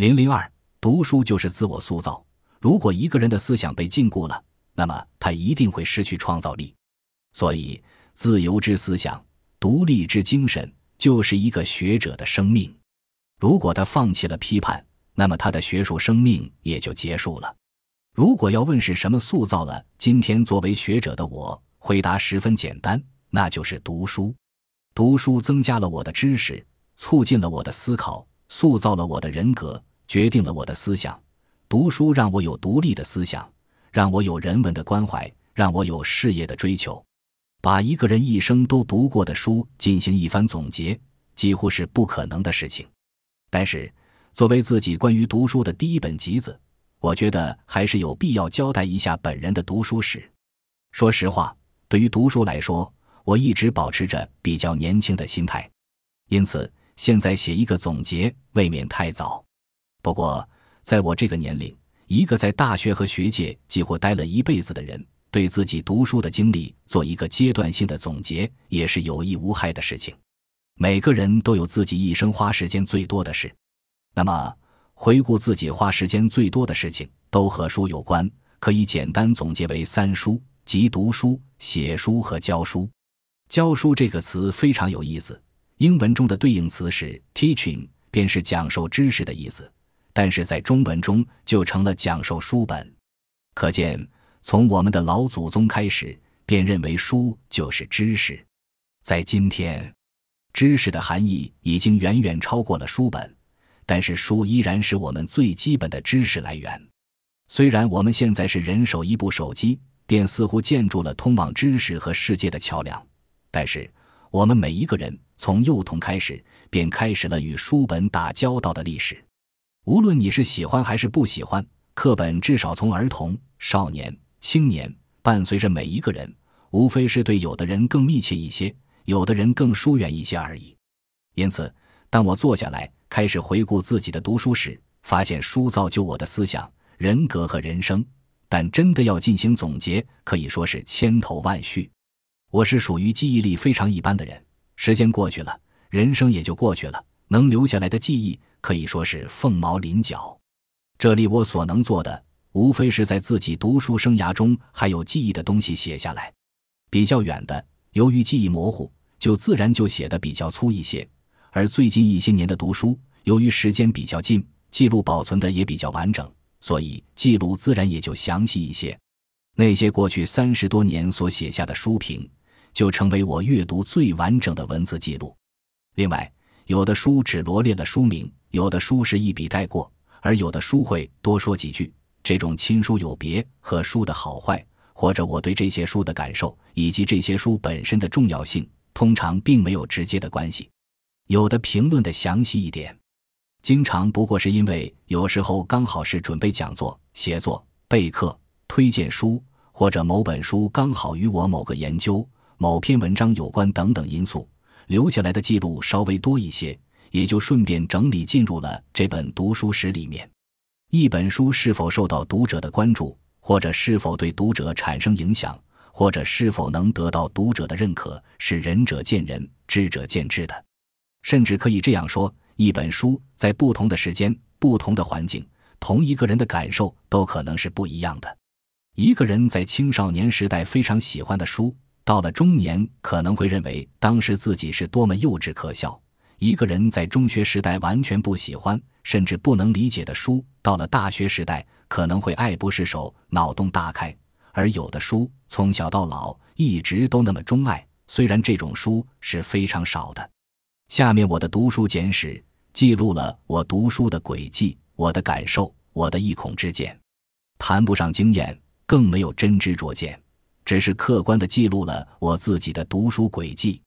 零零二，读书就是自我塑造。如果一个人的思想被禁锢了，那么他一定会失去创造力。所以，自由之思想、独立之精神，就是一个学者的生命。如果他放弃了批判，那么他的学术生命也就结束了。如果要问是什么塑造了今天作为学者的我，回答十分简单，那就是读书。读书增加了我的知识，促进了我的思考，塑造了我的人格。决定了我的思想，读书让我有独立的思想，让我有人文的关怀，让我有事业的追求。把一个人一生都读过的书进行一番总结，几乎是不可能的事情。但是，作为自己关于读书的第一本集子，我觉得还是有必要交代一下本人的读书史。说实话，对于读书来说，我一直保持着比较年轻的心态，因此现在写一个总结未免太早。不过，在我这个年龄，一个在大学和学界几乎待了一辈子的人，对自己读书的经历做一个阶段性的总结，也是有益无害的事情。每个人都有自己一生花时间最多的事，那么回顾自己花时间最多的事情，都和书有关，可以简单总结为三书，即读书、写书和教书。教书这个词非常有意思，英文中的对应词是 teaching，便是讲授知识的意思。但是在中文中就成了讲授书本，可见从我们的老祖宗开始便认为书就是知识。在今天，知识的含义已经远远超过了书本，但是书依然是我们最基本的知识来源。虽然我们现在是人手一部手机，便似乎建筑了通往知识和世界的桥梁，但是我们每一个人从幼童开始便开始了与书本打交道的历史。无论你是喜欢还是不喜欢，课本至少从儿童、少年、青年伴随着每一个人，无非是对有的人更密切一些，有的人更疏远一些而已。因此，当我坐下来开始回顾自己的读书时，发现书造就我的思想、人格和人生。但真的要进行总结，可以说是千头万绪。我是属于记忆力非常一般的人，时间过去了，人生也就过去了，能留下来的记忆。可以说是凤毛麟角。这里我所能做的，无非是在自己读书生涯中还有记忆的东西写下来。比较远的，由于记忆模糊，就自然就写的比较粗一些；而最近一些年的读书，由于时间比较近，记录保存的也比较完整，所以记录自然也就详细一些。那些过去三十多年所写下的书评，就成为我阅读最完整的文字记录。另外，有的书只罗列了书名。有的书是一笔带过，而有的书会多说几句。这种亲疏有别和书的好坏，或者我对这些书的感受，以及这些书本身的重要性，通常并没有直接的关系。有的评论的详细一点，经常不过是因为有时候刚好是准备讲座、写作、备课、推荐书，或者某本书刚好与我某个研究、某篇文章有关等等因素，留下来的记录稍微多一些。也就顺便整理进入了这本读书史里面。一本书是否受到读者的关注，或者是否对读者产生影响，或者是否能得到读者的认可，是仁者见仁，智者见智的。甚至可以这样说：一本书在不同的时间、不同的环境，同一个人的感受都可能是不一样的。一个人在青少年时代非常喜欢的书，到了中年可能会认为当时自己是多么幼稚可笑。一个人在中学时代完全不喜欢，甚至不能理解的书，到了大学时代可能会爱不释手，脑洞大开；而有的书从小到老一直都那么钟爱，虽然这种书是非常少的。下面我的读书简史记录了我读书的轨迹，我的感受，我的一孔之见，谈不上经验，更没有真知灼见，只是客观的记录了我自己的读书轨迹。